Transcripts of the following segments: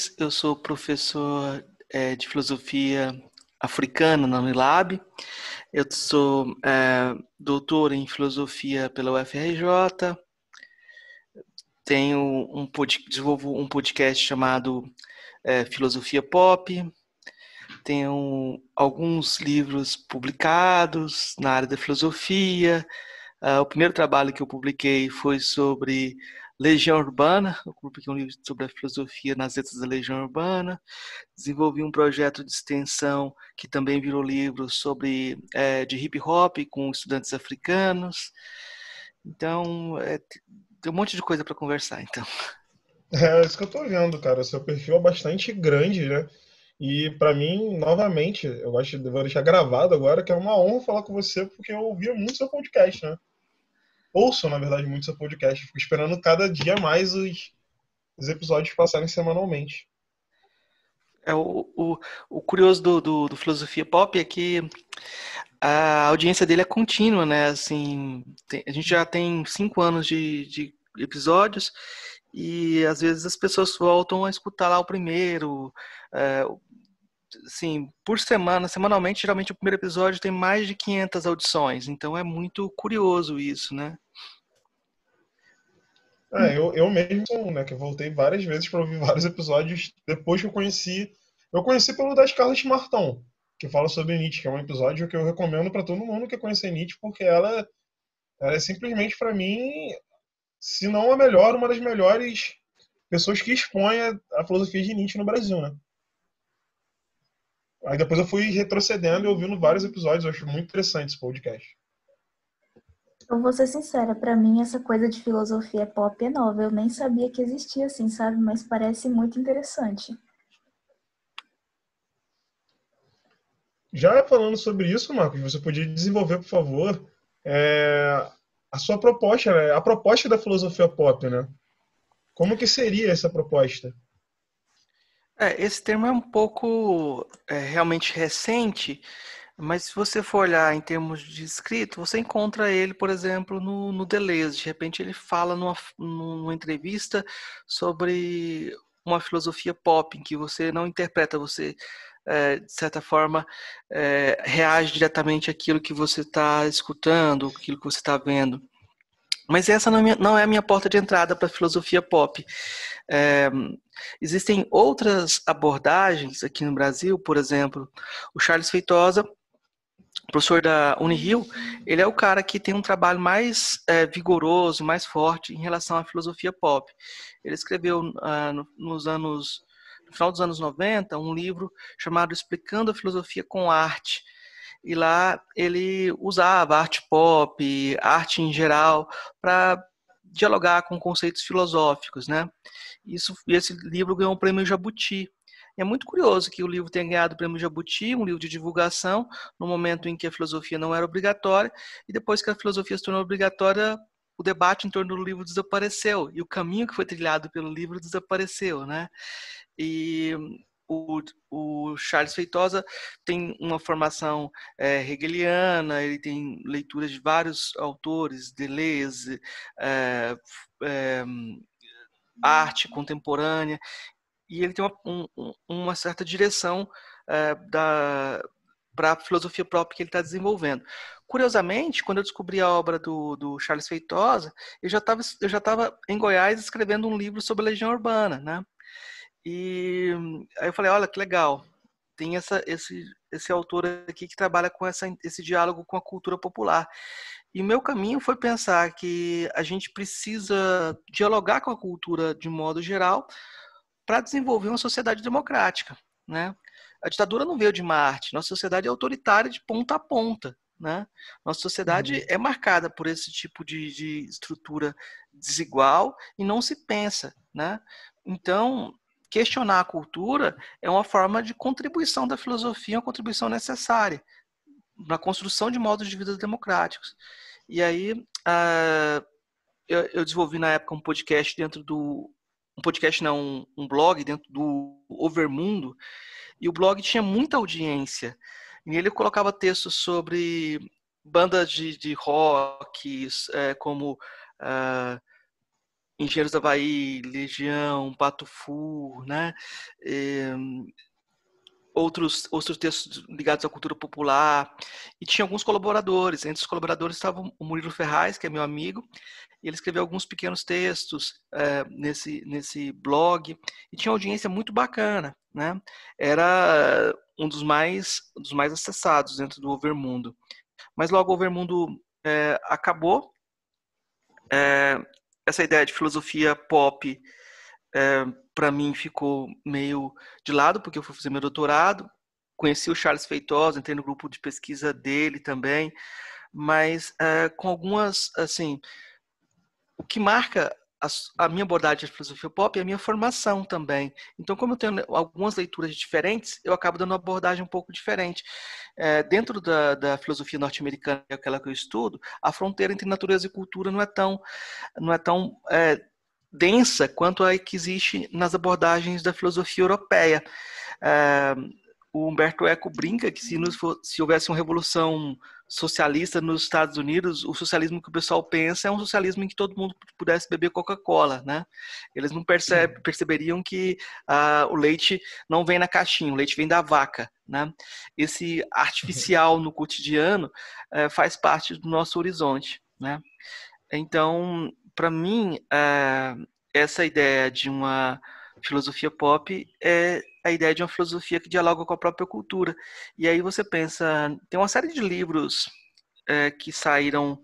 Lopes, eu sou professor é, de filosofia africana na Unilab. Eu sou é, doutor em filosofia pela UFRJ. Tenho um desenvolvo um podcast chamado é, Filosofia Pop. Tenho alguns livros publicados na área da filosofia. Uh, o primeiro trabalho que eu publiquei foi sobre Legião Urbana, eu publiquei um livro sobre a filosofia nas letras da Legião Urbana, desenvolvi um projeto de extensão que também virou livro sobre é, de hip hop com estudantes africanos. Então, é, tem um monte de coisa para conversar, então. É isso que eu estou vendo, cara. Seu perfil é bastante grande, né? E para mim, novamente, eu de vou deixar gravado agora que é uma honra falar com você porque eu ouvia muito seu podcast, né? Ouço, na verdade, muito seu podcast. Fico esperando cada dia mais os, os episódios passarem semanalmente. É, o, o, o curioso do, do, do, Filosofia Pop é que a audiência dele é contínua, né? Assim, tem, a gente já tem cinco anos de, de episódios e às vezes as pessoas voltam a escutar lá o primeiro. É, assim, por semana, semanalmente, geralmente o primeiro episódio tem mais de 500 audições, então é muito curioso isso, né? É, eu, eu mesmo, né, que voltei várias vezes para ouvir vários episódios depois que eu conheci. Eu conheci pelo das Carlas Martão, que fala sobre Nietzsche, que é um episódio que eu recomendo para todo mundo que conhecer Nietzsche, porque ela, ela é simplesmente, para mim, se não a melhor, uma das melhores pessoas que expõe a, a filosofia de Nietzsche no Brasil, né? Aí depois eu fui retrocedendo e ouvindo vários episódios, eu acho muito interessante esse podcast. Eu vou ser sincera, para mim essa coisa de filosofia pop é nova. Eu nem sabia que existia assim, sabe? Mas parece muito interessante. Já falando sobre isso, Marcos, você podia desenvolver, por favor, é, a sua proposta, né? a proposta da filosofia pop, né? Como que seria essa proposta? É, esse termo é um pouco é, realmente recente, mas se você for olhar em termos de escrito, você encontra ele, por exemplo, no, no Deleuze. De repente ele fala numa, numa entrevista sobre uma filosofia pop, em que você não interpreta, você, é, de certa forma, é, reage diretamente àquilo que você está escutando, aquilo que você está vendo. Mas essa não é, não é a minha porta de entrada para a filosofia pop. É, existem outras abordagens aqui no Brasil, por exemplo, o Charles Feitosa, professor da Unirio, ele é o cara que tem um trabalho mais é, vigoroso, mais forte em relação à filosofia pop. Ele escreveu ah, no, nos anos, no final dos anos 90 um livro chamado Explicando a Filosofia com Arte, e lá ele usava arte pop, arte em geral, para dialogar com conceitos filosóficos, né? Isso, esse livro ganhou o prêmio Jabuti. É muito curioso que o livro tenha ganhado o prêmio Jabuti, um livro de divulgação, no momento em que a filosofia não era obrigatória, e depois que a filosofia se tornou obrigatória, o debate em torno do livro desapareceu, e o caminho que foi trilhado pelo livro desapareceu, né? E o, o Charles Feitosa tem uma formação é, hegeliana, ele tem leituras de vários autores, Deleuze, é, é, arte contemporânea, e ele tem uma, um, uma certa direção é, para a filosofia própria que ele está desenvolvendo. Curiosamente, quando eu descobri a obra do, do Charles Feitosa, eu já estava em Goiás escrevendo um livro sobre a legião urbana, né? E aí eu falei, olha que legal, tem essa, esse, esse autor aqui que trabalha com essa, esse diálogo com a cultura popular. E o meu caminho foi pensar que a gente precisa dialogar com a cultura de modo geral para desenvolver uma sociedade democrática, né? A ditadura não veio de Marte, nossa sociedade é autoritária de ponta a ponta, né? Nossa sociedade uhum. é marcada por esse tipo de, de estrutura desigual e não se pensa, né? Então, questionar a cultura é uma forma de contribuição da filosofia, uma contribuição necessária na construção de modos de vida democráticos. E aí eu, eu, desenvolvi na época um podcast dentro do um podcast não um, um blog dentro do Overmundo e o blog tinha muita audiência e ele colocava textos sobre bandas de, de rock é, como uh, Engenheiros da Havaí, Legião, Pato Fu, né? É, outros, outros textos ligados à cultura popular, e tinha alguns colaboradores. Entre os colaboradores estava o Murilo Ferraz, que é meu amigo, e ele escreveu alguns pequenos textos é, nesse, nesse blog, e tinha audiência muito bacana. Né? Era um dos mais, dos mais acessados dentro do Overmundo. Mas logo o Overmundo é, acabou. É, essa ideia de filosofia pop é, para mim ficou meio de lado, porque eu fui fazer meu doutorado. Conheci o Charles Feitosa, entrei no grupo de pesquisa dele também, mas é, com algumas, assim, o que marca a, a, minha abordagem de filosofia pop é a minha formação também. Então, como eu tenho algumas leituras diferentes, eu acabo dando uma abordagem um pouco diferente. É, dentro da, da filosofia norte-americana, que é aquela que eu estudo, a fronteira entre natureza e cultura não é tão, não é tão é, densa quanto a que existe nas abordagens da filosofia europeia. É, o Humberto Eco brinca que se, nos, se houvesse uma revolução socialista nos Estados Unidos, o socialismo que o pessoal pensa é um socialismo em que todo mundo pudesse beber Coca-Cola, né? Eles não percebe, perceberiam que uh, o leite não vem na caixinha, o leite vem da vaca, né? Esse artificial no cotidiano uh, faz parte do nosso horizonte, né? Então, para mim, é, essa ideia de uma filosofia pop é a ideia de uma filosofia que dialoga com a própria cultura. E aí você pensa, tem uma série de livros é, que saíram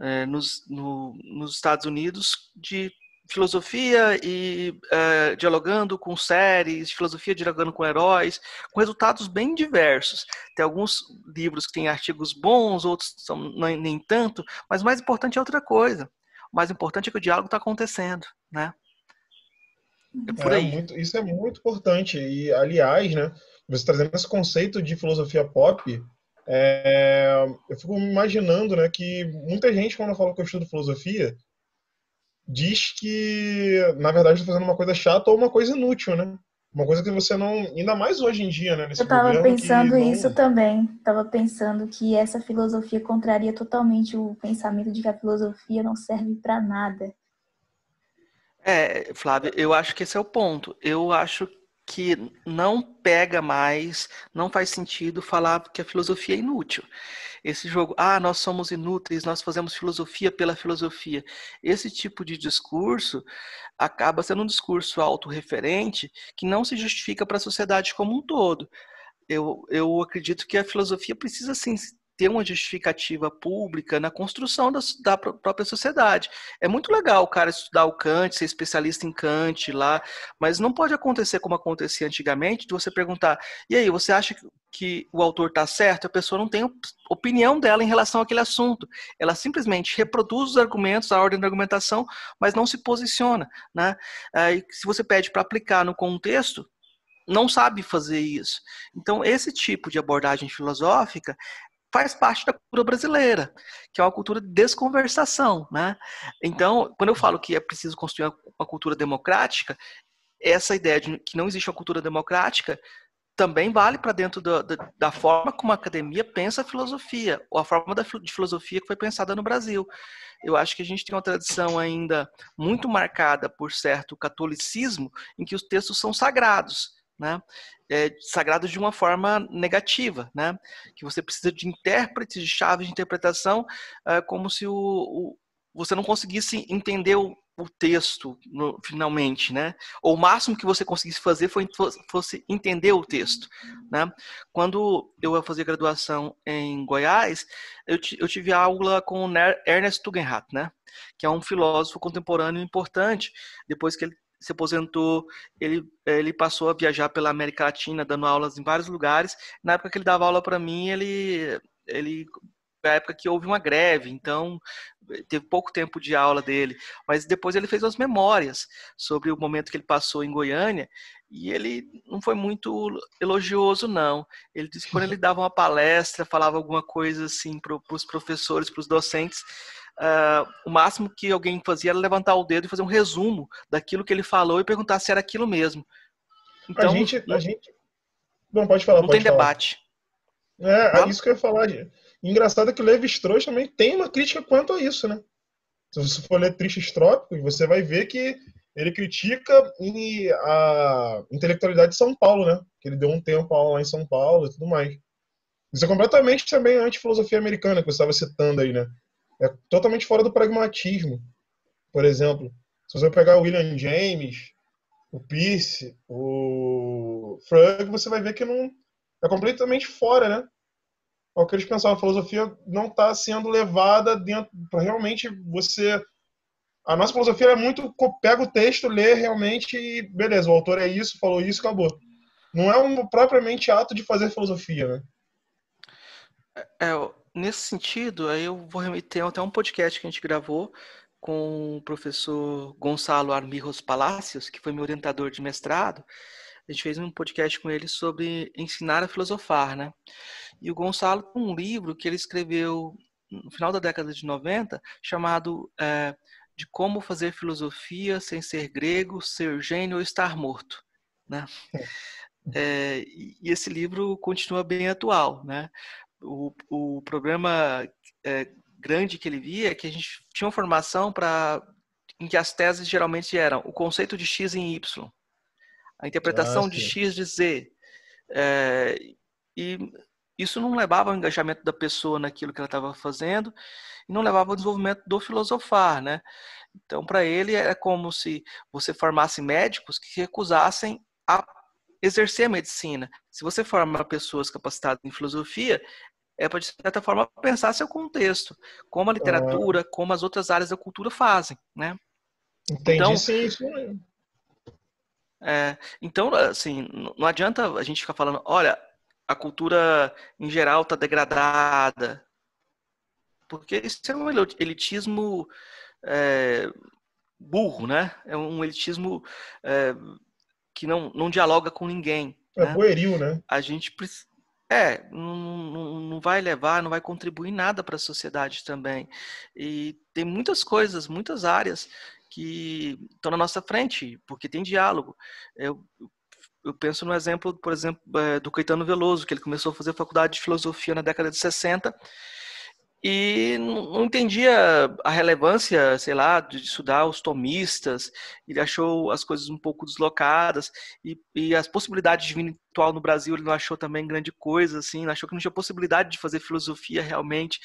é, nos, no, nos Estados Unidos de filosofia e é, dialogando com séries, filosofia dialogando com heróis, com resultados bem diversos. Tem alguns livros que têm artigos bons, outros são nem tanto, mas o mais importante é outra coisa. O mais importante é que o diálogo está acontecendo, né? É por é, aí. Muito, isso é muito importante. E, aliás, né, você trazendo esse conceito de filosofia pop, é, eu fico imaginando né, que muita gente, quando eu falo que eu estudo filosofia, diz que, na verdade, estou fazendo uma coisa chata ou uma coisa inútil, né? Uma coisa que você não. Ainda mais hoje em dia, né? Nesse eu estava pensando não... isso também. Estava pensando que essa filosofia contraria totalmente o pensamento de que a filosofia não serve para nada. É, Flávio, eu acho que esse é o ponto. Eu acho que não pega mais, não faz sentido falar que a filosofia é inútil. Esse jogo, ah, nós somos inúteis, nós fazemos filosofia pela filosofia. Esse tipo de discurso acaba sendo um discurso autorreferente que não se justifica para a sociedade como um todo. Eu, eu acredito que a filosofia precisa sim ter uma justificativa pública na construção da, da, própria sociedade. É muito legal o cara estudar o Kant, ser especialista em Kant lá, mas não pode acontecer como acontecia antigamente, de você perguntar, e aí, você acha que o autor está certo? A pessoa não tem opinião dela em relação àquele assunto. Ela simplesmente reproduz os argumentos, a ordem da argumentação, mas não se posiciona. Né? Aí, se você pede para aplicar no contexto, não sabe fazer isso. Então, esse tipo de abordagem filosófica faz parte da cultura brasileira, que é uma cultura de desconversação, né? Então, quando eu falo que é preciso construir uma cultura democrática, essa ideia de que não existe uma cultura democrática também vale para dentro da, da, da, forma como a academia pensa a filosofia, ou a forma da, de filosofia que foi pensada no Brasil. Eu acho que a gente tem uma tradição ainda muito marcada por certo catolicismo, em que os textos são sagrados né? É, sagrado de uma forma negativa, né? Que você precisa de intérpretes, de chaves de interpretação, é, como se o, o, você não conseguisse entender o, o texto no, finalmente, né? Ou o máximo que você conseguisse fazer foi fosse entender o texto, né? Quando eu ia fazer graduação em Goiás, eu, eu tive aula com Ernest Tugendhat, né? Que é um filósofo contemporâneo importante. Depois que ele se aposentou, ele, ele passou a viajar pela América Latina, dando aulas em vários lugares. Na época que ele dava aula para mim, ele, ele a época que houve uma greve, então teve pouco tempo de aula dele, mas depois ele fez as memórias sobre o momento que ele passou em Goiânia e ele não foi muito elogioso não. Ele disse que quando ele dava uma palestra, falava alguma coisa assim para os professores, para os docentes, Uh, o máximo que alguém fazia era levantar o dedo e fazer um resumo daquilo que ele falou e perguntar se era aquilo mesmo. Então, a gente, a gente... Não, pode falar. Não pode tem falar. debate. É, é isso que eu ia falar. Engraçado é que o Levi Strauss também tem uma crítica quanto a isso, né? Se você for ler Tristes Trópicos, você vai ver que ele critica a intelectualidade de São Paulo, né? Que ele deu um tempo lá em São Paulo e tudo mais. Isso é completamente também anti-filosofia americana, que você estava citando aí, né? É totalmente fora do pragmatismo. Por exemplo, se você pegar o William James, o Pierce, o Frug, você vai ver que não é completamente fora, né? O que eles pensavam, a filosofia não está sendo levada dentro para realmente você a nossa filosofia é muito pega o texto, lê realmente e beleza, o autor é isso, falou isso, acabou. Não é um propriamente ato de fazer filosofia, né? É, nesse sentido, aí eu vou remeter até um podcast que a gente gravou com o professor Gonçalo Armirros Palacios, que foi meu orientador de mestrado. A gente fez um podcast com ele sobre ensinar a filosofar, né? E o Gonçalo tem um livro que ele escreveu no final da década de 90, chamado é, de como fazer filosofia sem ser grego, ser gênio ou estar morto, né? É, e esse livro continua bem atual, né? O, o problema é, grande que ele via é que a gente tinha uma formação para em que as teses geralmente eram o conceito de x em y, a interpretação ah, de x de z, é, e isso não levava ao engajamento da pessoa naquilo que ela estava fazendo e não levava ao desenvolvimento do filosofar, né? Então, para ele, era como se você formasse médicos que recusassem a exercer a medicina. Se você forma pessoas capacitadas em filosofia, é para, de certa forma, pensar seu contexto, como a literatura, como as outras áreas da cultura fazem, né? Entendi, então, sim, isso mesmo. É, então, assim, não adianta a gente ficar falando, olha, a cultura em geral está degradada, porque isso é um elitismo é, burro, né? É um elitismo é, que não, não dialoga com ninguém. É né? pueril, né? A gente é, não, não vai levar, não vai contribuir nada para a sociedade também. E tem muitas coisas, muitas áreas que estão na nossa frente, porque tem diálogo. Eu, eu penso no exemplo, por exemplo, é, do Caetano Veloso, que ele começou a fazer faculdade de filosofia na década de 60 e não entendia a relevância, sei lá, de estudar os tomistas, ele achou as coisas um pouco deslocadas, e, e as possibilidades de vir atual no Brasil ele não achou também grande coisa, assim, achou que não tinha possibilidade de fazer filosofia realmente,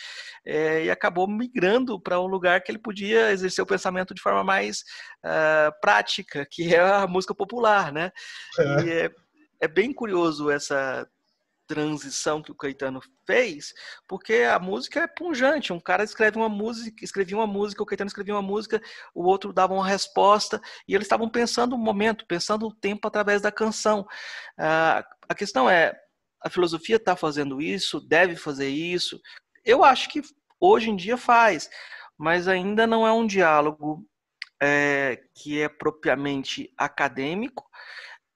é, e acabou migrando para um lugar que ele podia exercer o pensamento de forma mais uh, prática, que é a música popular, né? É. E é, é bem curioso essa transição que o Caetano fez, porque a música é punjante. Um cara escreve uma música, escrevia uma música, o Caetano escrevia uma música, o outro dava uma resposta, e eles estavam pensando o momento, pensando o tempo através da canção. Ah, a questão é, a filosofia está fazendo isso, deve fazer isso. Eu acho que hoje em dia faz, mas ainda não é um diálogo é, que é propriamente acadêmico,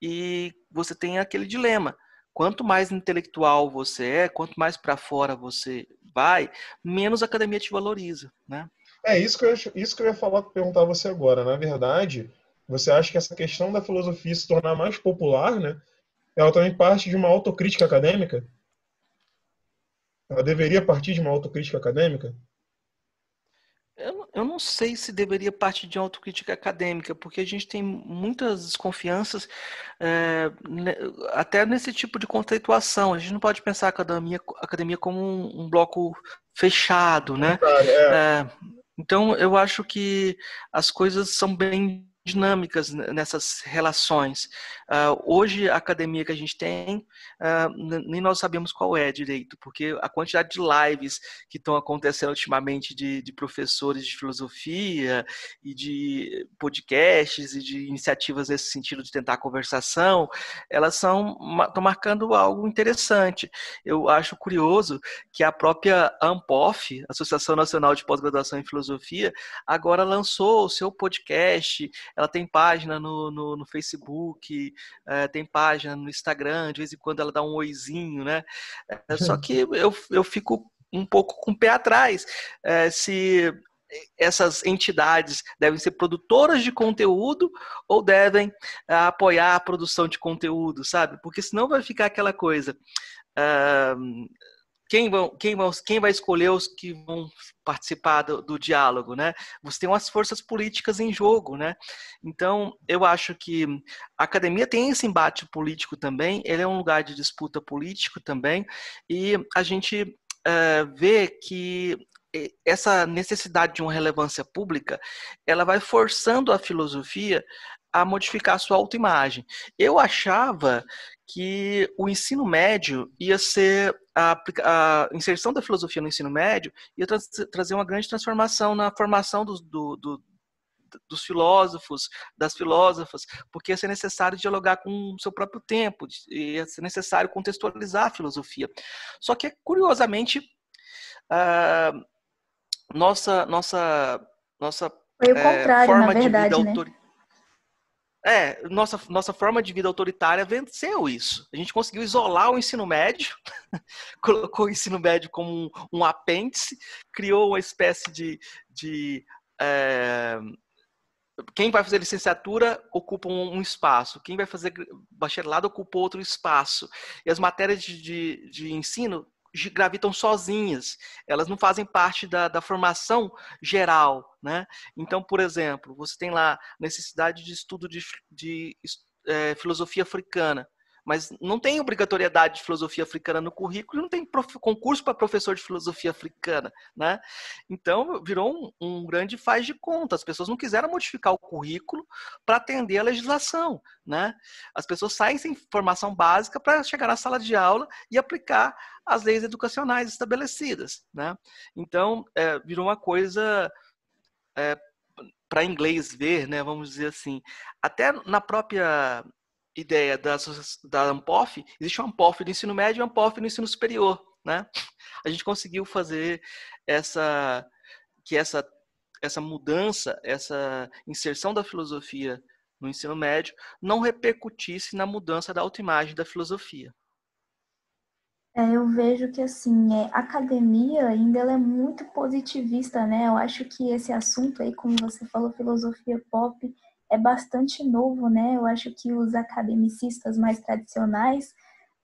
e você tem aquele dilema quanto mais intelectual você é, quanto mais para fora você vai, menos a academia te valoriza, né? É isso que eu, isso que eu ia falar, perguntar a você agora. Na verdade, você acha que essa questão da filosofia se tornar mais popular, né? Ela também parte de uma autocrítica acadêmica? Ela deveria partir de uma autocrítica acadêmica? Eu, eu não sei se deveria partir de autocrítica acadêmica, porque a gente tem muitas desconfianças é, até nesse tipo de conceituação. A gente não pode pensar a academia, a academia como um, um bloco fechado, né? É, então, eu acho que as coisas são bem dinâmicas nessas relações. Uh, hoje, a academia que a gente tem, uh, nem nós sabemos qual é direito, porque a quantidade de lives que estão acontecendo ultimamente de, de, professores de filosofia e de podcasts e de iniciativas nesse sentido de tentar conversação, elas são estão marcando algo interessante. Eu acho curioso que a própria ANPOF, Associação Nacional de Pós-Graduação em Filosofia, agora lançou o seu podcast ela tem página no, no, no Facebook, é, tem página no Instagram, de vez em quando ela dá um oizinho, né? É, só que eu, eu fico um pouco com o pé atrás. É, se essas entidades devem ser produtoras de conteúdo ou devem apoiar a produção de conteúdo, sabe? Porque senão vai ficar aquela coisa. Quem, vão, quem, vão, quem vai escolher os que vão participar do, do, diálogo, né? Você tem umas forças políticas em jogo, né? Então, eu acho que a academia tem esse embate político também, ele é um lugar de disputa político também, e a gente é, vê que essa necessidade de uma relevância pública, ela vai forçando a filosofia a modificar a sua autoimagem. Eu achava que o ensino médio ia ser a, a, inserção da filosofia no ensino médio ia tra trazer uma grande transformação na formação do, do, do, dos filósofos, das filósofas, porque ia ser necessário dialogar com o seu próprio tempo, ia ser necessário contextualizar a filosofia. Só que, curiosamente, uh, nossa, nossa, nossa Foi o é, contrário, forma na verdade, de vida né? É, nossa, nossa forma de vida autoritária venceu isso. A gente conseguiu isolar o ensino médio, colocou o ensino médio como um, um apêndice, criou uma espécie de. de é, quem vai fazer licenciatura ocupa um, um, espaço, quem vai fazer bacharelado ocupa outro espaço. E as matérias de, de, de ensino gravitam sozinhas, elas não fazem parte da, da formação geral. Né? Então, por exemplo, você tem lá necessidade de estudo de, de é, filosofia africana mas não tem obrigatoriedade de filosofia africana no currículo, não tem prof, concurso para professor de filosofia africana, né? Então virou um, um, grande faz de conta. As pessoas não quiseram modificar o currículo para atender a legislação, né? As pessoas saem sem formação básica para chegar na sala de aula e aplicar as leis educacionais estabelecidas, né? Então é, virou uma coisa é, para inglês ver, né? Vamos dizer assim, até na própria ideia da, da ANPOF, existe uma ANPOF do ensino médio e uma ANPOF no ensino superior, né? A gente conseguiu fazer essa que essa essa mudança, essa inserção da filosofia no ensino médio não repercutisse na mudança da autoimagem da filosofia. É, eu vejo que assim, é, a academia ainda ela é muito positivista, né? Eu acho que esse assunto aí, como você falou, filosofia pop, é bastante novo, né? Eu acho que os academicistas mais tradicionais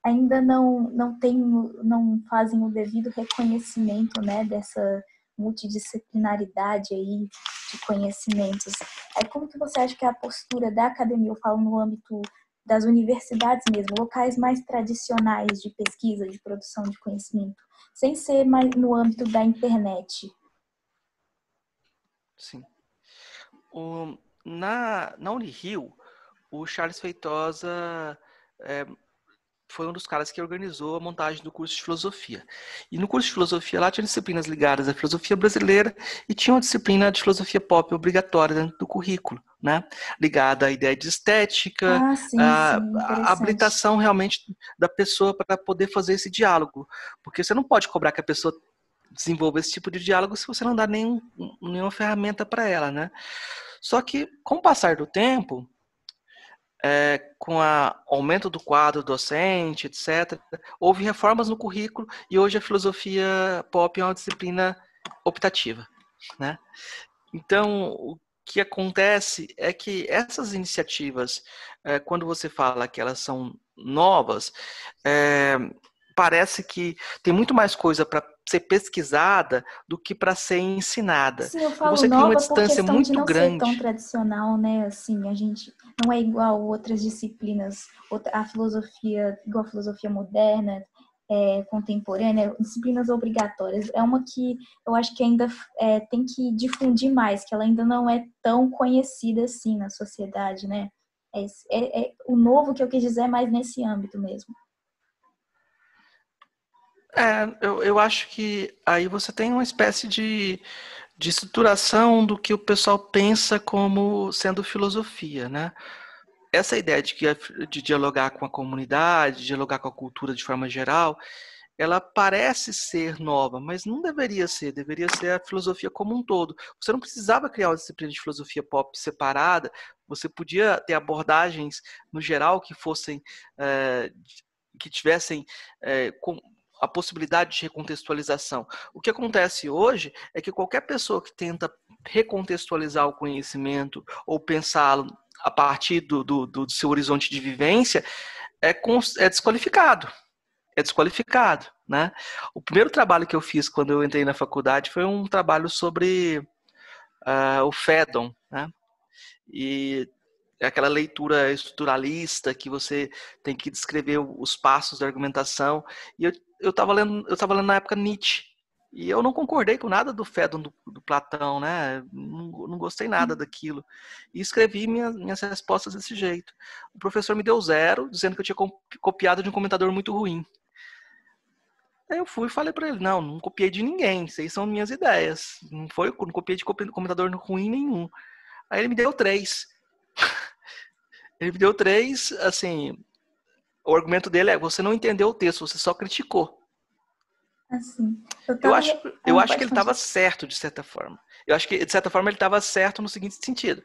ainda não não tem, não fazem o devido reconhecimento, né, dessa multidisciplinaridade aí de conhecimentos. É como que você acha que é a postura da academia, eu falo no âmbito das universidades mesmo, locais mais tradicionais de pesquisa, de produção de conhecimento, sem ser mais no âmbito da internet? Sim. Um, na, na Unirio, o Charles Feitosa é, foi um dos caras que organizou a montagem do curso de filosofia. E no curso de filosofia lá tinha disciplinas ligadas à filosofia brasileira e tinha uma disciplina de filosofia pop obrigatória dentro do currículo, né? Ligada à ideia de estética, ah, sim, a, sim, a habilitação realmente da pessoa para poder fazer esse diálogo. Porque você não pode cobrar que a pessoa desenvolva esse tipo de diálogo se você não dá nenhum, nenhuma ferramenta para ela, né? Só que, com o passar do tempo, é, com o aumento do quadro docente, etc., houve reformas no currículo e hoje a filosofia pop é uma disciplina optativa. Né? Então, o que acontece é que essas iniciativas, é, quando você fala que elas são novas, é, parece que tem muito mais coisa para ser pesquisada do que para ser ensinada. Sim, eu falo Você cria uma distância muito de não grande. Ser tão tradicional, né? Assim, a gente não é igual outras disciplinas, a filosofia, igual a filosofia moderna, é, contemporânea, disciplinas obrigatórias. É uma que eu acho que ainda é, tem que difundir mais, que ela ainda não é tão conhecida assim na sociedade, né? É, é, é o novo que eu quis dizer é mais nesse âmbito mesmo. É, eu, eu acho que aí você tem uma espécie de, de estruturação do que o pessoal pensa como sendo filosofia, né? Essa ideia de, que, de dialogar com a comunidade, dialogar com a cultura de forma geral, ela parece ser nova, mas não deveria ser, deveria ser a filosofia como um todo. Você não precisava criar uma disciplina de filosofia pop separada, você podia ter abordagens no geral que fossem, é, que tivessem é, com, a possibilidade de recontextualização. O que acontece hoje é que qualquer pessoa que tenta recontextualizar o conhecimento ou pensá-lo a partir do, do, do, seu horizonte de vivência é, é desqualificado. é desqualificado, né? O primeiro trabalho que eu fiz quando eu entrei na faculdade foi um trabalho sobre uh, o Fedon, né? E é aquela leitura estruturalista que você tem que descrever os passos da argumentação. E eu eu estava lendo eu tava lendo na época Nietzsche e eu não concordei com nada do Fedon do, do Platão, né? Não, não, gostei nada daquilo. E escrevi minhas, minhas respostas desse jeito. O professor me deu zero, dizendo que eu tinha copiado de um comentador muito ruim. Aí eu fui e falei para ele: não, não copiei de ninguém, aí são minhas ideias. Não foi, não copiei de comentador ruim nenhum. Aí ele me deu três. ele me deu três, assim. O argumento dele é: você não entendeu o texto, você só criticou. Assim, eu, eu acho, eu acho que ele estava certo, de certa forma. Eu acho que, de certa forma, ele estava certo no seguinte sentido.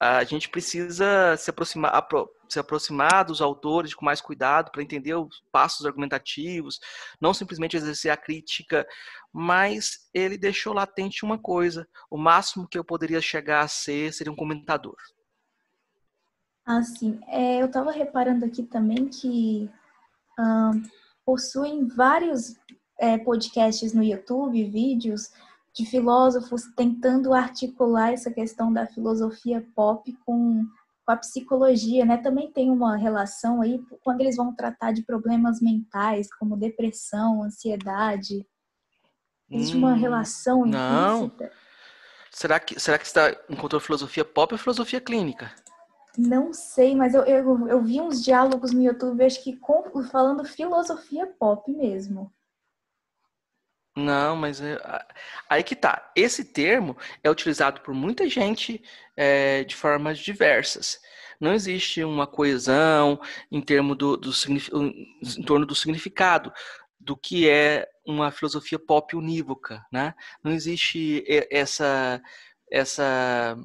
A gente precisa se aproximar, se aproximar dos autores com mais cuidado para entender os passos argumentativos, não simplesmente exercer a crítica, mas ele deixou latente uma coisa: o máximo que eu poderia chegar a ser seria um comentador. Ah, sim. É, eu estava reparando aqui também que possuem vários é, podcasts no YouTube, vídeos de filósofos tentando articular essa questão da filosofia pop com, com a psicologia, né? Também tem uma relação aí quando eles vão tratar de problemas mentais, como depressão, ansiedade. Existe hum, uma relação não. implícita. Será que, será que você está encontrou filosofia pop ou filosofia clínica? Não sei, mas eu, eu, eu vi uns diálogos no YouTube, acho que com, falando filosofia pop mesmo. Não, mas é, aí que tá. Esse termo é utilizado por muita gente é, de formas diversas. Não existe uma coesão em, termo do, do, em torno do significado do que é uma filosofia pop unívoca, né? Não existe essa essa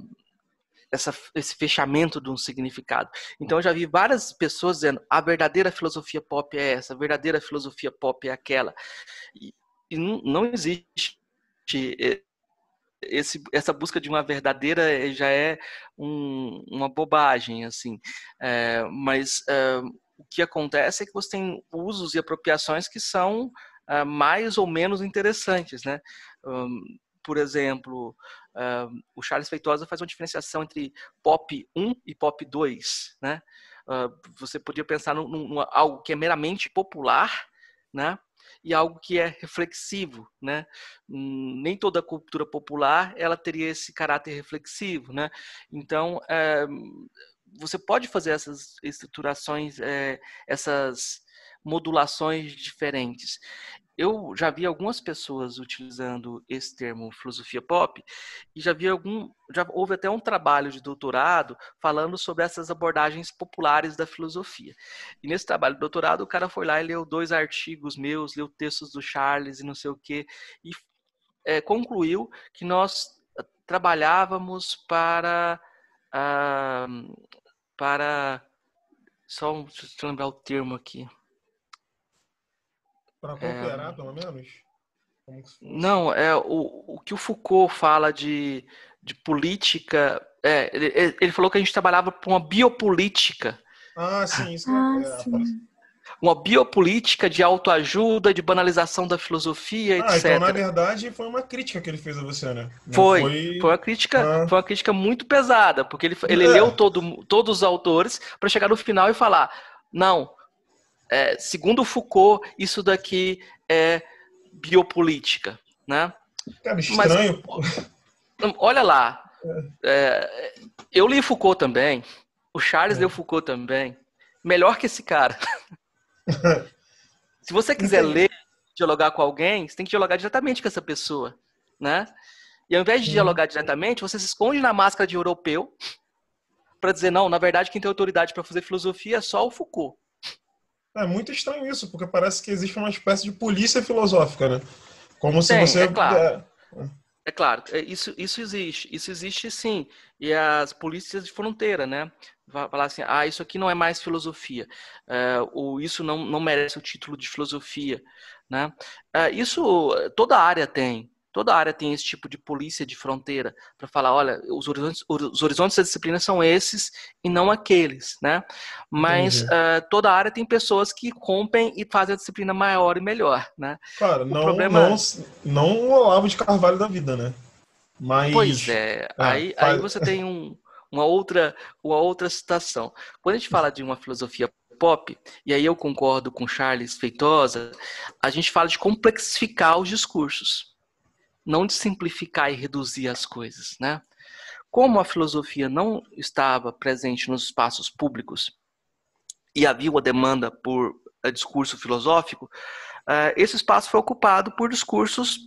essa, esse fechamento de um significado. Então eu já vi várias pessoas dizendo a verdadeira filosofia pop é essa, a verdadeira filosofia pop é aquela. E, e não, não existe esse, essa busca de uma verdadeira eh, já é um, uma bobagem, assim. É, mas é, o que acontece é que você tem usos e apropriações que são é, mais ou menos interessantes, né? Um, por exemplo, o Charles Feitosa faz uma diferenciação entre pop 1 e pop 2, né? Uh, você podia pensar num, num, algo que é meramente popular, né? e algo que é reflexivo, né? Hum, nem toda cultura popular ela teria esse caráter reflexivo, né? Então é, você pode fazer essas estruturações, é, essas modulações diferentes. Eu já vi algumas pessoas utilizando esse termo filosofia pop e já vi algum, já houve até um trabalho de doutorado falando sobre essas abordagens populares da filosofia. E nesse trabalho de doutorado o cara foi lá e leu dois artigos meus, leu textos do Charles e não sei o que e é, concluiu que nós trabalhávamos para ah, para só deixa eu lembrar o termo aqui para cooperar, é... pelo menos? Não, é o, o que o Foucault fala de, de política. É, ele, ele falou que a gente trabalhava para uma biopolítica. Ah, sim, isso ah, é, sim. Uma biopolítica de autoajuda, de banalização da filosofia, ah, etc. Então, na verdade, foi uma crítica que ele fez a você, né? foi, foi, foi uma crítica, ah. foi uma crítica muito pesada, porque ele, ele é. leu todo, todos os autores para chegar no final e falar: não, é, segundo Foucault, isso daqui é biopolítica, né? Cara, estranho. Mas, olha lá, é, eu li Foucault também, o Charles é. leu Foucault também, melhor que esse cara. Se você quiser Entendi. ler, dialogar com alguém, você tem que dialogar diretamente com essa pessoa, né? E ao invés de hum. dialogar diretamente, você se esconde na máscara de europeu para dizer não, na verdade quem tem autoridade para fazer filosofia é só o Foucault. É muito estranho isso, porque parece que existe uma espécie de polícia filosófica, né? Como se Tem, você. É claro. É, é claro, é, isso, isso existe. Isso existe sim. E as polícias de fronteira, né? Falar assim, ah, isso aqui não é mais filosofia. É, ou isso não, não merece o título de filosofia. Né? É, isso toda área tem. Toda área tem esse tipo de polícia de fronteira para falar, olha, os horizontes, os horizontes da disciplina são esses e não aqueles, né? Mas uh, toda área tem pessoas que rompem e fazem a disciplina maior e melhor, né? Cara, não, problema... não, não o Olavo de Carvalho da vida, né? Mas... Pois é, ah, aí, faz... aí você tem um, uma, outra, uma outra situação. Quando a gente fala de uma filosofia pop, e aí eu concordo com Charles Feitosa, a gente fala de complexificar os discursos não de simplificar e reduzir as coisas, né? Como a filosofia não estava presente nos espaços públicos e havia uma demanda por eh, discurso filosófico, eh, esse espaço foi ocupado por discursos,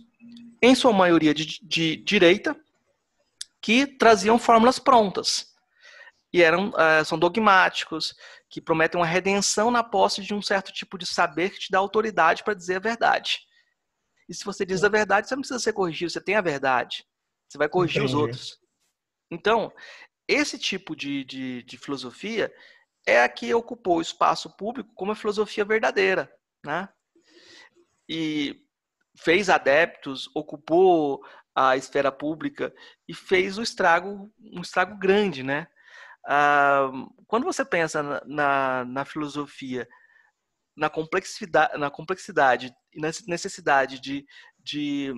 em sua maioria de, de direita, que traziam fórmulas prontas e eram eh, são dogmáticos, que prometem uma redenção na posse de um certo tipo de saber que te dá autoridade para dizer a verdade. E se você diz a verdade, você não precisa ser corrigido, você tem a verdade. Você vai corrigir Entendi. os outros. Então, esse tipo de, de, de, filosofia é a que ocupou o espaço público como a filosofia verdadeira, né? E fez adeptos, ocupou a esfera pública e fez o estrago, um estrago grande, né? Ah, quando você pensa na, na, na filosofia na complexidade, na complexidade e na necessidade de, de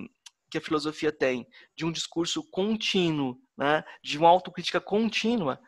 que a filosofia tem de um discurso contínuo, né, de uma autocrítica contínua,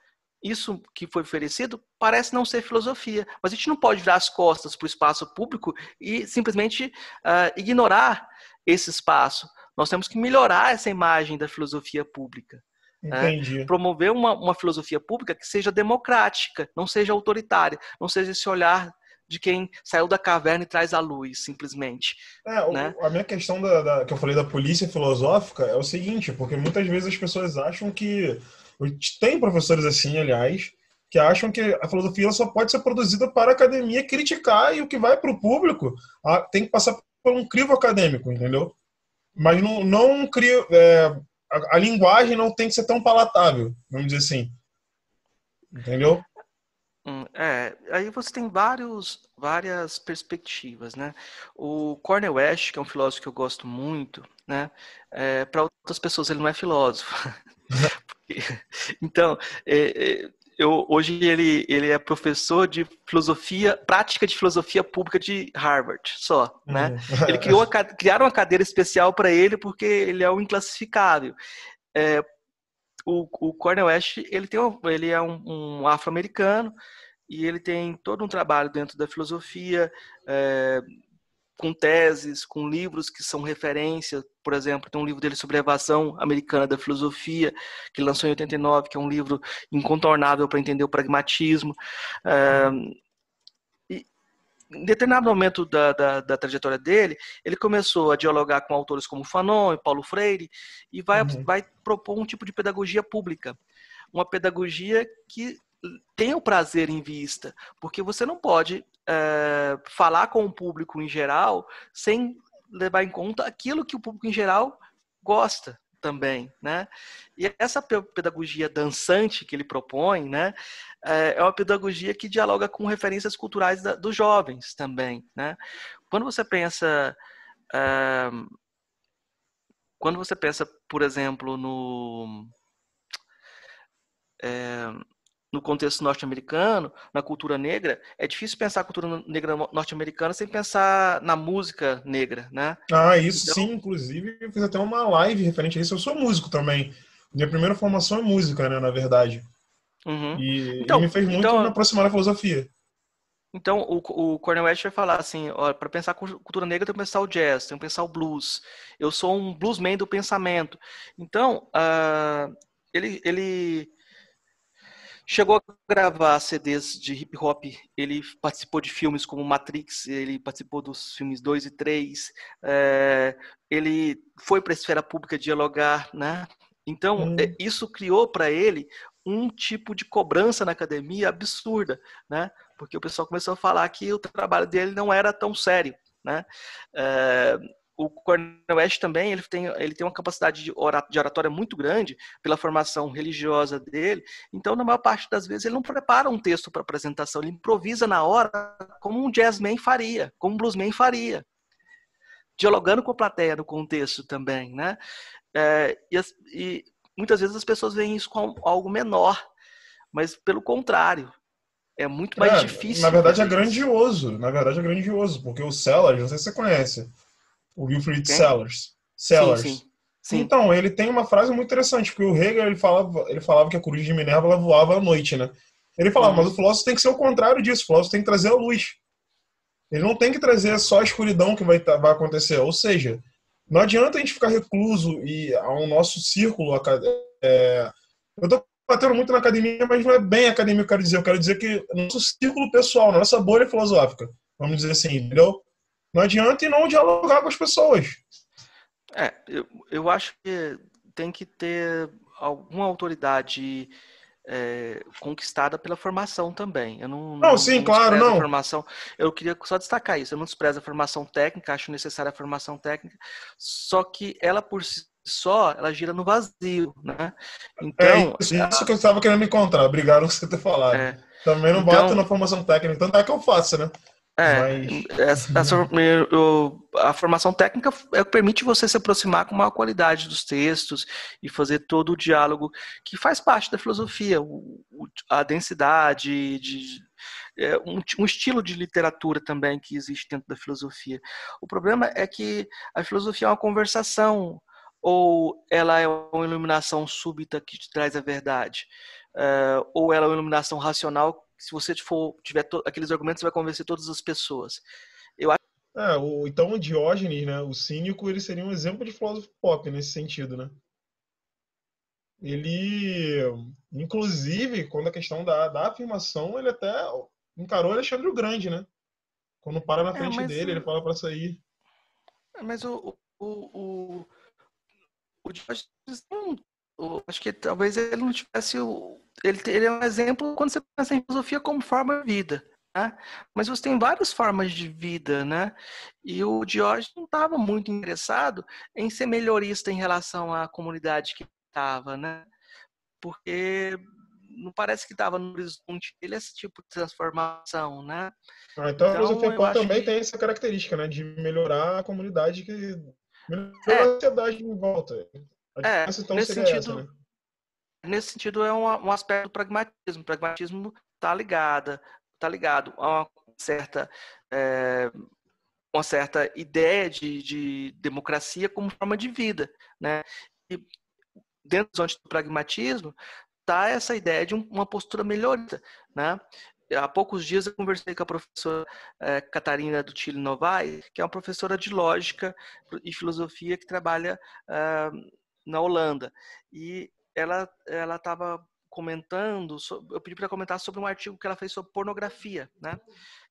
isso que foi oferecido parece não ser filosofia. Mas a gente não pode virar as costas para o espaço público e simplesmente uh, ignorar esse espaço. Nós temos que melhorar essa imagem da filosofia pública. Né? Promover uma, uma filosofia pública que seja democrática, não seja autoritária, não seja esse olhar de quem saiu da caverna e traz a luz, simplesmente. É, né? a minha questão da, da, que eu falei da polícia filosófica é o seguinte, porque muitas vezes as pessoas acham que. Tem professores assim, aliás, que acham que a filosofia só pode ser produzida para a academia criticar e o que vai para o público tem que passar por um crivo acadêmico, entendeu? Mas não, não cria. É, a, a linguagem não tem que ser tão palatável, vamos dizer assim. Entendeu? Hum, é, aí você tem vários, várias perspectivas, né? O Cornel West, que é um filósofo que eu gosto muito, né? É, Para outras pessoas ele não é filósofo. então, é, é, eu, hoje ele, ele é professor de filosofia, prática de filosofia pública de Harvard, só, né? Uhum. Ele criou, criaram uma cadeira especial para ele porque ele é o inclassificável. É, o, o Cornel West ele, tem, ele é um, um afro-americano e ele tem todo um trabalho dentro da filosofia, é, com teses, com livros que são referência. Por exemplo, tem um livro dele sobre a evasão americana da filosofia, que lançou em 89, que é um livro incontornável para entender o pragmatismo. É, em determinado momento da, da, da, trajetória dele, ele começou a dialogar com autores como Fanon e Paulo Freire e vai, uhum. vai propor um tipo de pedagogia pública. Uma pedagogia que tenha o prazer em vista, porque você não pode é, falar com o público em geral sem levar em conta aquilo que o público em geral gosta também, né? E essa pedagogia dançante que ele propõe, né, é, é uma pedagogia que dialoga com referências culturais da, dos jovens também, né? Quando você pensa é, quando você pensa, por exemplo, no é, no contexto norte-americano, na cultura negra, é difícil pensar a cultura negra norte-americana sem pensar na música negra, né? Ah, isso então... sim, inclusive eu fiz até uma live referente a isso. Eu sou músico também. Minha primeira formação é música, né, na verdade. Uhum. E, então, e, me fez muito então, me aproximar da filosofia. Então, o, o Cornel West vai falar assim, para pensar cultura negra tem que pensar o jazz, tem que pensar o blues. Eu sou um bluesman do pensamento. Então, uh, ele, ele Chegou a gravar CDs de hip hop, ele participou de filmes como Matrix, ele participou dos filmes 2 e 3, é, ele foi para a esfera pública dialogar, né? Então, hum. É, isso criou para ele um tipo de cobrança na academia absurda, né? Porque o pessoal começou a falar que o trabalho dele não era tão sério, né? É, o Cornel West também ele tem, ele tem uma capacidade de oratória muito grande pela formação religiosa dele. Então, na maior parte das vezes, ele não prepara um texto para apresentação, ele improvisa na hora como um jazzman faria, como um bluesman faria. dialogando com a plateia no contexto também, né? É, e, e, muitas vezes as pessoas veem isso como algo menor, mas pelo contrário, é muito mais é, difícil. Na verdade é grandioso, na verdade é grandioso, porque o Sellers, não sei se você conhece, o Wilfried Quem? Sellers. Sellers. Sim, sim. Sim. Então, ele tem uma frase muito interessante, porque o Hegel ele falava, ele falava que a coruja de Minerva ela voava à noite, né? Ele falava, uhum. mas o filósofo tem que ser o contrário disso, o filósofo tem que trazer a luz. Ele não tem que trazer só a escuridão que vai, tá, vai acontecer. Ou seja, não adianta a gente ficar recluso e ao nosso círculo. É, eu estou batendo muito na academia, mas não é bem academia eu quero dizer. Eu quero dizer que nosso círculo pessoal, nossa bolha filosófica, vamos dizer assim, entendeu? Não adianta e não dialogar com as pessoas. É, eu, eu acho que tem que ter alguma autoridade é, conquistada pela formação também. Eu não, não, não sim, não claro, não. Formação. Eu queria só destacar isso. Eu não desprezo a formação técnica, acho necessária a formação técnica, só que ela por si só, ela gira no vazio, né? Então, é isso, isso que eu estava querendo encontrar. Obrigado por você ter falado. É, Também não então, bato na formação técnica, tanto é que eu faço, né? É, Mas... essa, a formação técnica é, permite você se aproximar com maior qualidade dos textos e fazer todo o diálogo que faz parte da filosofia, o, a densidade, de, é, um, um, estilo de literatura também que existe dentro da filosofia. O problema é que a filosofia é uma conversação ou ela é uma iluminação súbita que te traz a verdade, uh, ou ela é uma iluminação racional se você for tiver aqueles argumentos, você vai convencer todas as pessoas. Eu acho é, o, então o Diógenes, né, o cínico, ele seria um exemplo de filósofo pop nesse sentido, né? Ele, inclusive, quando a questão da, da afirmação, ele até encarou Alexandre o Grande, né? Quando para na é, frente é, dele, ele fala para sair. É, mas o, o, o, o Diógenes não acho que talvez ele não tivesse o. Ele, ele é um exemplo quando você pensa em filosofia como forma de vida. Né? Mas você tem várias formas de vida, né? E o Diógenes não estava muito interessado em ser melhorista em relação à comunidade que estava, né? Porque não parece que estava no horizonte dele esse tipo de transformação, né? Ah, então, então a filosofia pop também que... tem essa característica, né? De melhorar a comunidade que melhorar é. a sociedade em volta. É, então nesse sentido, essa, né? Nesse sentido é um, um, aspecto do pragmatismo. O pragmatismo está ligado, tá ligado a uma certa é, uma certa ideia de, de, democracia como forma de vida, né? E dentro do pragmatismo está essa ideia de uma postura melhorista, né? Há poucos dias eu conversei com a professora é, Catarina do Chile que é uma professora de lógica e filosofia que trabalha é, na Holanda. E ela ela estava comentando, eu pedi para comentar sobre um artigo que ela fez sobre pornografia, né?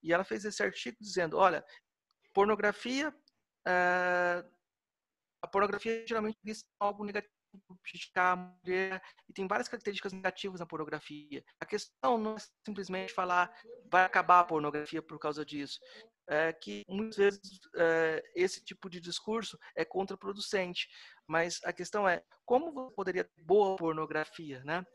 E ela fez esse artigo dizendo, olha, pornografia, é, a pornografia geralmente diz algo negativo criticar a mulher e tem várias características negativas na pornografia. A questão não é simplesmente falar vai acabar a pornografia por causa disso. É que muitas vezes é, esse tipo de discurso é contraproducente. Mas a questão é como você poderia ter boa pornografia, né?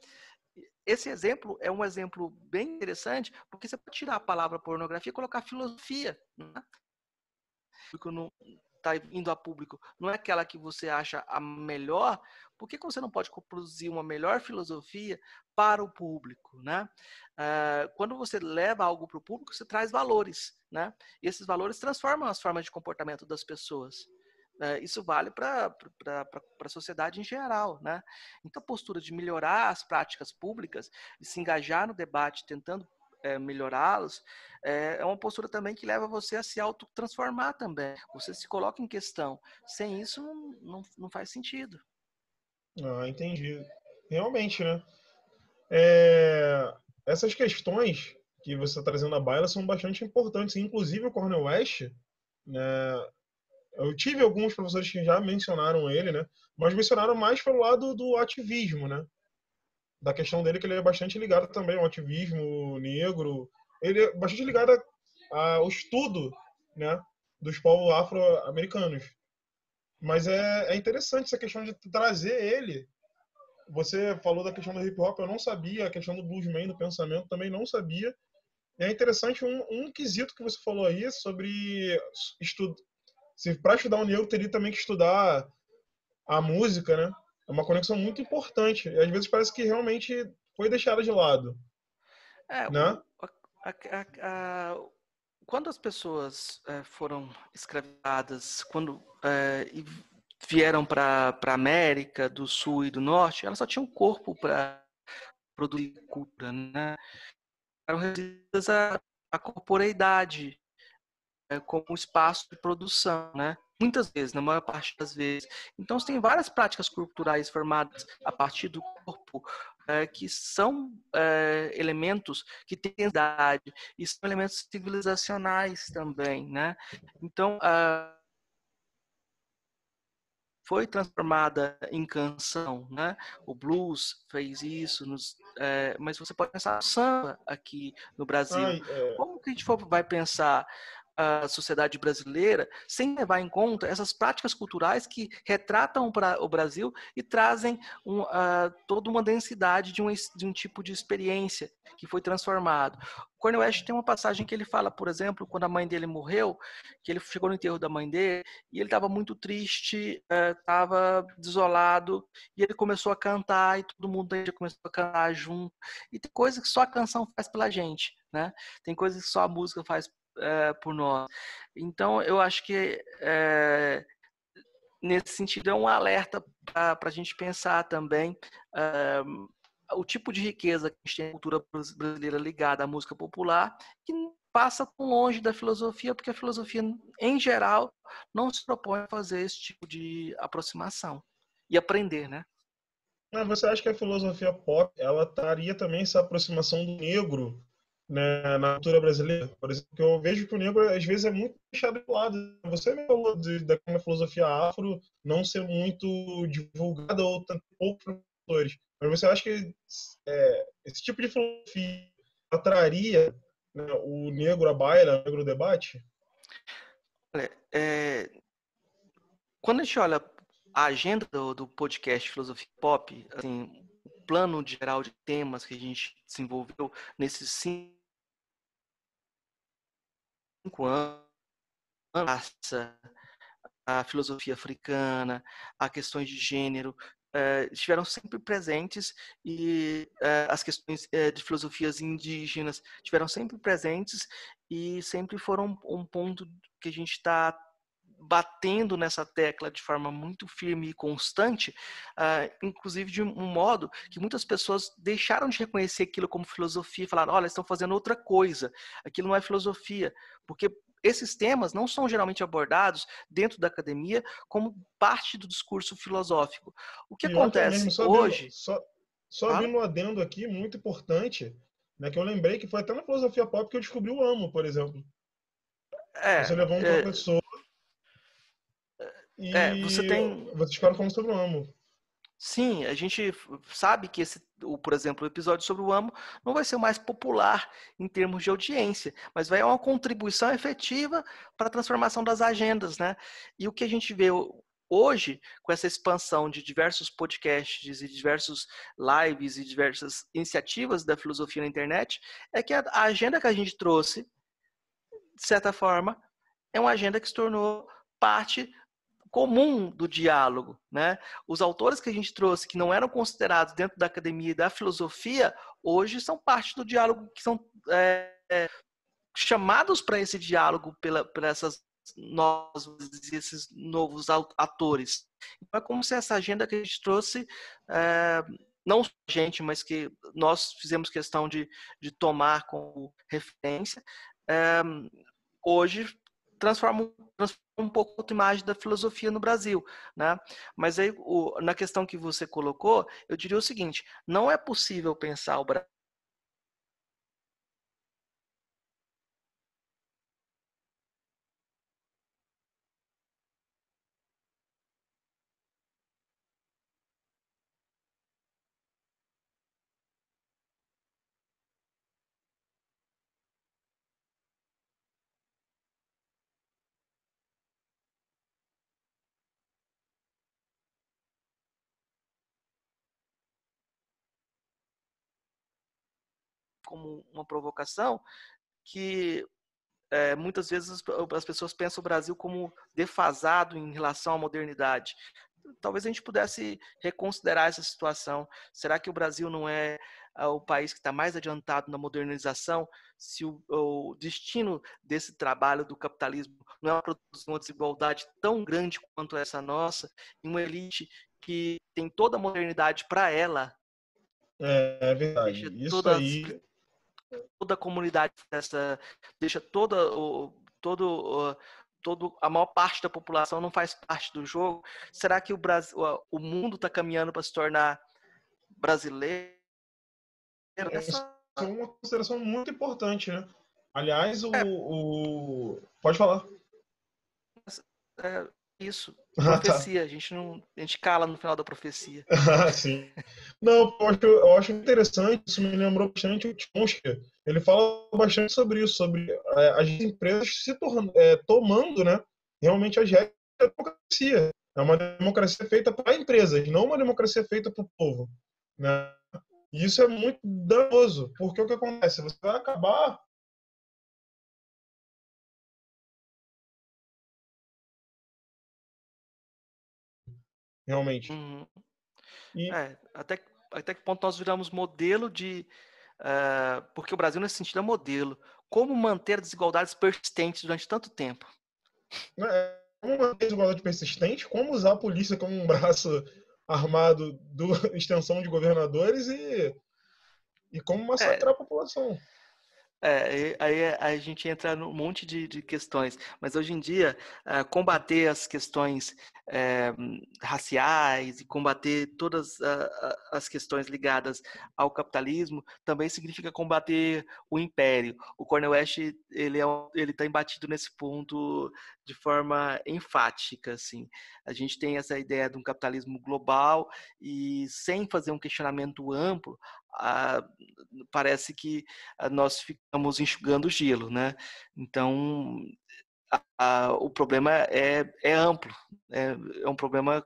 Esse exemplo é um exemplo bem interessante, porque você pode tirar a palavra pornografia e colocar filosofia. Né? Não está indo a público, não é aquela que você acha a melhor, por que você não pode produzir uma melhor filosofia para o público, né? Uh, quando você leva algo para o público, você traz valores, né? E esses valores transformam as formas de comportamento das pessoas. Uh, isso vale para a sociedade em geral, né? Então, a postura de melhorar as práticas públicas, de se engajar no debate, tentando é, melhorá-los, é, uma postura também que leva você a se autotransformar também. Você se coloca em questão. Sem isso, não, não faz sentido. Ah, entendi. Realmente, né? É, essas questões que você está trazendo na baila são bastante importantes. Inclusive, o Cornel West, né, eu tive alguns professores que já mencionaram ele, né? Mas mencionaram mais pelo lado do ativismo, né? Da questão dele que ele é bastante ligado também ao ativismo negro. Ele é bastante ligado ao estudo, né? Dos povos afro-americanos. Mas é, é interessante essa questão de trazer ele. Você falou da questão do hip hop, eu não sabia. A questão do bluesman, do pensamento, também não sabia. E é interessante um, um quesito que você falou aí sobre estudo, se para estudar o negro teria também que estudar a música, né? É uma conexão muito importante. E às vezes parece que realmente foi deixada de lado. É, né? a, a, a, quando as pessoas é, foram escravizadas, quando é, vieram para a América do Sul e do Norte, elas só tinham corpo para produzir cultura, né? Eram reduzidas à, à corporeidade é, como espaço de produção, né? Muitas vezes, na maior parte das vezes. Então, você tem várias práticas culturais formadas a partir do corpo, é, que são é, elementos que têm idade e são elementos civilizacionais também, né? Então, a foi transformada em canção, né? O blues fez isso, nos, é, mas você pode pensar samba aqui no Brasil. Ai, é... Como que a gente for, vai pensar a sociedade brasileira sem levar em conta essas práticas culturais que retratam o Brasil e trazem um, uh, toda uma densidade de um, de um tipo de experiência que foi transformado. Cornel West tem uma passagem que ele fala, por exemplo, quando a mãe dele morreu, que ele chegou no enterro da mãe dele e ele estava muito triste, estava uh, desolado e ele começou a cantar e todo mundo começou a cantar junto. E tem coisas que só a canção faz pela gente, né? Tem coisas que só a música faz é, por nós. Então, eu acho que é, nesse sentido é um alerta para a gente pensar também é, o tipo de riqueza que a gente tem na cultura brasileira ligada à música popular, que passa tão longe da filosofia, porque a filosofia, em geral, não se propõe a fazer esse tipo de aproximação e aprender, né? Mas você acha que a filosofia pop ela estaria também essa aproximação do negro né, na cultura brasileira. Por exemplo, que eu vejo que o negro às vezes é muito deixado de lado. Você me falou de, da filosofia afro não ser muito divulgada ou tanto poucos professores. Mas você acha que é, esse tipo de filosofia atraria né, o negro à baila, o negro debate? É, quando a gente olha a agenda do, do podcast Filosofia Pop, assim, plano geral de temas que a gente desenvolveu nesses cinco cinco anos, a filosofia africana, a questões de gênero, eh, estiveram sempre presentes e eh, as questões eh, de filosofias indígenas estiveram sempre presentes e sempre foram um ponto que a gente está batendo nessa tecla de forma muito firme e constante, uh, inclusive de um modo que muitas pessoas deixaram de reconhecer aquilo como filosofia e falaram: olha, estão fazendo outra coisa, aquilo não é filosofia, porque esses temas não são geralmente abordados dentro da academia como parte do discurso filosófico. O que e acontece só hoje. só só ah? um adendo aqui muito importante, né, que eu lembrei que foi até na filosofia pop que eu descobri o amo, por exemplo. É, Você levou um é, professor e é, você tem. Vocês falam como sobre o amo. Sim, a gente sabe que esse, por exemplo, o episódio sobre o amo não vai ser o mais popular em termos de audiência, mas vai ser uma contribuição efetiva para a transformação das agendas, né? E o que a gente vê hoje, com essa expansão de diversos podcasts e diversos lives e diversas iniciativas da filosofia na internet, é que a agenda que a gente trouxe, de certa forma, é uma agenda que se tornou parte comum do diálogo. Né? Os autores que a gente trouxe, que não eram considerados dentro da academia e da filosofia, hoje são parte do diálogo, que são é, é, chamados para esse diálogo pela, por essas novos, esses novos atores. Então é como se essa agenda que a gente trouxe, é, não só a gente, mas que nós fizemos questão de, de tomar como referência, é, hoje transforma, transforma um pouco a imagem da filosofia no Brasil, né? Mas aí, o, na questão que você colocou, eu diria o seguinte: não é possível pensar o Brasil como uma provocação, que é, muitas vezes as pessoas pensam o Brasil como defasado em relação à modernidade. Talvez a gente pudesse reconsiderar essa situação. Será que o Brasil não é o país que está mais adiantado na modernização? Se o, o, destino desse trabalho do capitalismo não é produzir uma desigualdade tão grande quanto essa nossa, em uma elite que tem toda a modernidade para ela? É, é verdade. Isso aí toda a comunidade dessa, deixa toda o todo todo a maior parte da população não faz parte do jogo. Será que o Brasil, o mundo está caminhando para se tornar brasileiro? Essa é uma consideração muito importante, né? Aliás, o, é. o... pode falar. É, isso. Profecia, ah, tá. a gente não. A gente cala no final da profecia. Ah, sim. Não, eu acho, eu acho interessante, isso me lembrou bastante o Chomsky. Ele fala bastante sobre isso, sobre é, as empresas se tornando, é, tomando né, realmente as regras da democracia. É uma democracia feita para empresas, não uma democracia feita para o povo. Né? E isso é muito danoso, porque o que acontece? Você vai acabar realmente. Uhum. E... É, até, até que ponto nós viramos modelo de. Uh, porque o Brasil, nesse sentido, é modelo. Como manter desigualdades persistentes durante tanto tempo? É, como manter desigualdade persistente? Como usar a polícia como um braço armado do extensão de governadores e, e como massacrar é. a população? É, aí a gente entra num monte de, de questões, mas hoje em dia é, combater as questões é, raciais e combater todas as questões ligadas ao capitalismo também significa combater o império. O Cornel West ele é ele está embatido nesse ponto de forma enfática, assim. A gente tem essa ideia de um capitalismo global e sem fazer um questionamento amplo, ah, parece que nós ficamos enxugando gelo, né? Então, a, a, o problema é, é amplo, é, é, um problema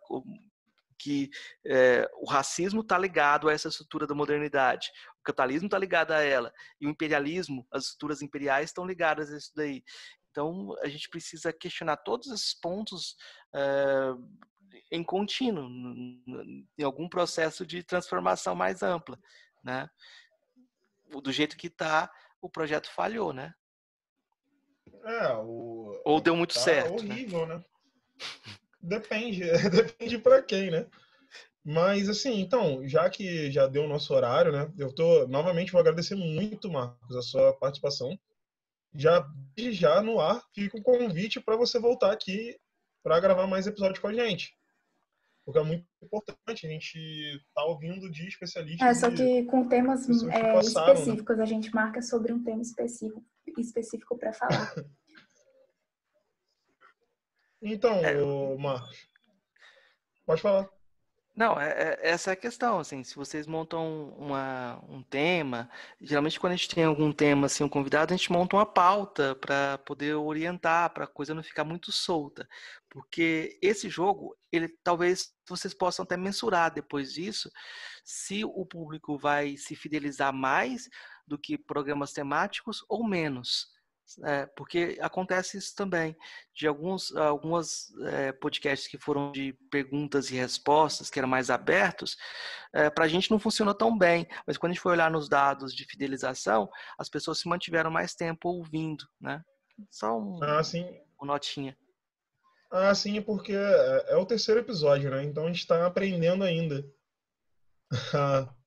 que é, o racismo está ligado a essa estrutura da modernidade, o capitalismo está ligado a ela, e o imperialismo, as estruturas imperiais estão ligadas a isso daí. Então, a gente precisa questionar todos esses pontos é, em contínuo, em algum processo de transformação mais ampla né? Do jeito que tá, o projeto falhou, né? É, o... Ou deu muito tá certo. Né? horrível, né? né? Depende, depende para quem, né? Mas assim, então, já que já deu o nosso horário, né? Eu tô novamente vou agradecer muito, Marcos, a sua participação. Já já no ar fica um convite para você voltar aqui para gravar mais episódios com a gente porque é muito importante a gente estar tá ouvindo de especialistas. É, só que com temas é, passaram, né? específicos, né? a gente marca sobre um tema específico específico para falar. então, é... Marcos, pode falar. Não, é, é, essa é a questão, assim, se vocês montam uma, um tema, geralmente quando a gente tem algum tema, assim, um convidado, a gente monta uma pauta para poder orientar, para a coisa não ficar muito solta, porque esse jogo, ele talvez vocês possam até mensurar depois disso, se o público vai se fidelizar mais do que programas temáticos ou menos. É, porque acontece isso também. De alguns algumas é, podcasts que foram de perguntas e respostas, que eram mais abertos, é, para a gente não funcionou tão bem. Mas quando a gente foi olhar nos dados de fidelização, as pessoas se mantiveram mais tempo ouvindo, né? Só um, ah, sim. uma notinha. Ah, sim, porque é, é o terceiro episódio, né? Então a gente está aprendendo ainda.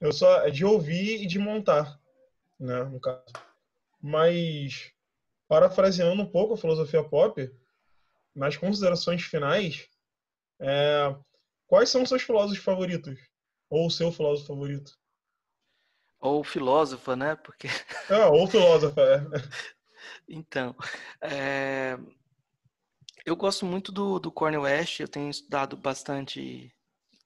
Eu só é de ouvir e de montar, né? No caso. Mas, parafraseando um pouco a filosofia pop, nas considerações finais, é, quais são seus filósofos favoritos? Ou o seu filósofo favorito? Ou filósofa, né? Porque... É, ou filósofa, é. Então, é... eu gosto muito do, do Cornel West, eu tenho estudado bastante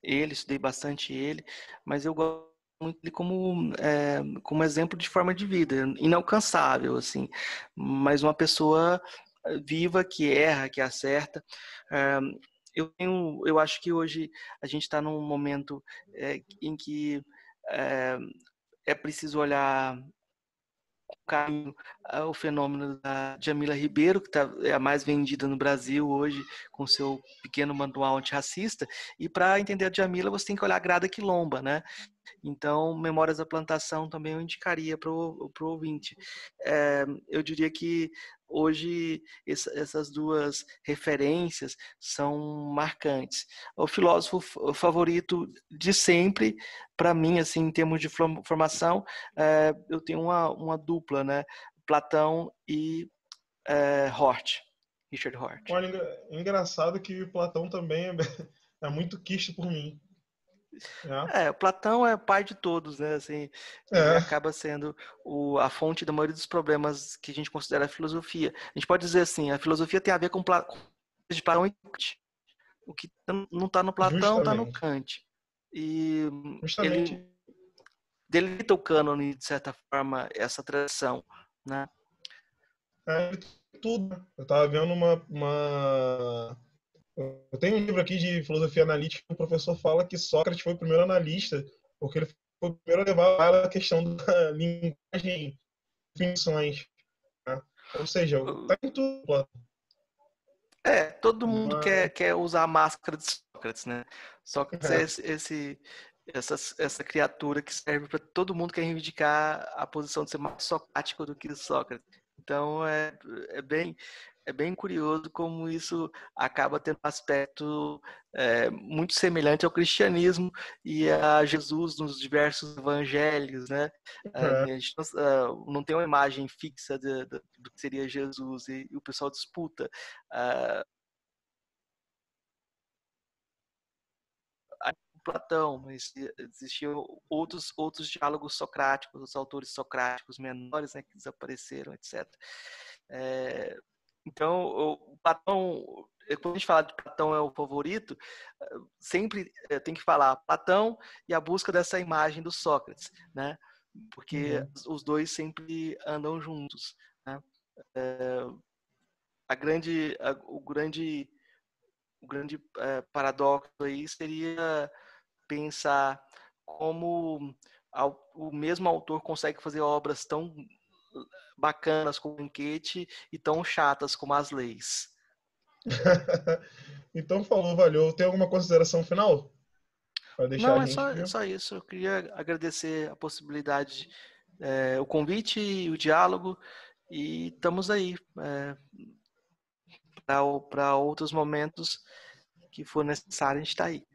ele, estudei bastante ele, mas eu gosto ele como, é, como exemplo de forma de vida, inalcançável, assim, mas uma pessoa eh, viva que erra, que acerta. É, eu tenho, eu acho que hoje a gente está num momento é, em que é, é preciso olhar caminho o fenômeno da Jamila Ribeiro, que tá, é a mais vendida no Brasil hoje, com seu pequeno manual antirracista. E para entender a Jamila, você tem que olhar a grada quilomba, né? Então, Memórias da Plantação também eu indicaria para o ouvinte. É, eu diria que hoje essas duas referências são marcantes. O filósofo favorito de sempre, para mim, assim, em termos de formação, é, eu tenho uma, uma dupla, né? Platão e é, Hort, Richard Hort. Olha, engraçado que Platão também é, é muito quisto por mim. É. é, o Platão é pai de todos, né? Assim, é. acaba sendo o, a fonte da maioria dos problemas que a gente considera a filosofia. A gente pode dizer assim, a filosofia tem a ver com, Pla, de Platão e Kant. O que não está no Platão está no Kant. E Justamente. ele delita o cânone, de certa forma, essa tradição, né? É, tudo. Eu estava vendo uma, uma eu tenho um livro aqui de filosofia analítica que o professor fala que Sócrates foi o primeiro analista, porque ele foi o primeiro a levar a questão da linguagem, definições. Né? Ou seja, está em tudo. É, todo mundo Mas... quer, quer usar a máscara de Sócrates, né? Sócrates é, é esse, esse essa, essa criatura que serve para todo mundo que quer reivindicar a posição de ser mais socrático do que Sócrates. Então é, é bem é bem curioso como isso acaba tendo um aspecto é, muito semelhante ao cristianismo e a Jesus nos diversos evangelhos, né? É. A gente não, não, tem uma imagem fixa de, de, do que seria Jesus e, e o pessoal disputa. Uh, Platão, mas existiam outros outros diálogos socráticos, os autores socráticos menores, né, que desapareceram, etc. É, então, o Platão, eh, quando a gente fala de Platão é o favorito, eh, sempre eh, tem que falar Platão e a busca dessa imagem do Sócrates, né? Porque uhum. os dois sempre andam juntos, né? É, a grande, a, o grande, o grande é, paradoxo aí seria pensar como o mesmo autor consegue fazer obras tão bacanas como o banquete e tão chatas como as leis. então falou, valeu. Tem alguma consideração final? Não, é só, só, isso. Eu queria agradecer a possibilidade, é, o convite e o diálogo. E estamos aí é, para outros momentos que for necessário, a gente está aí.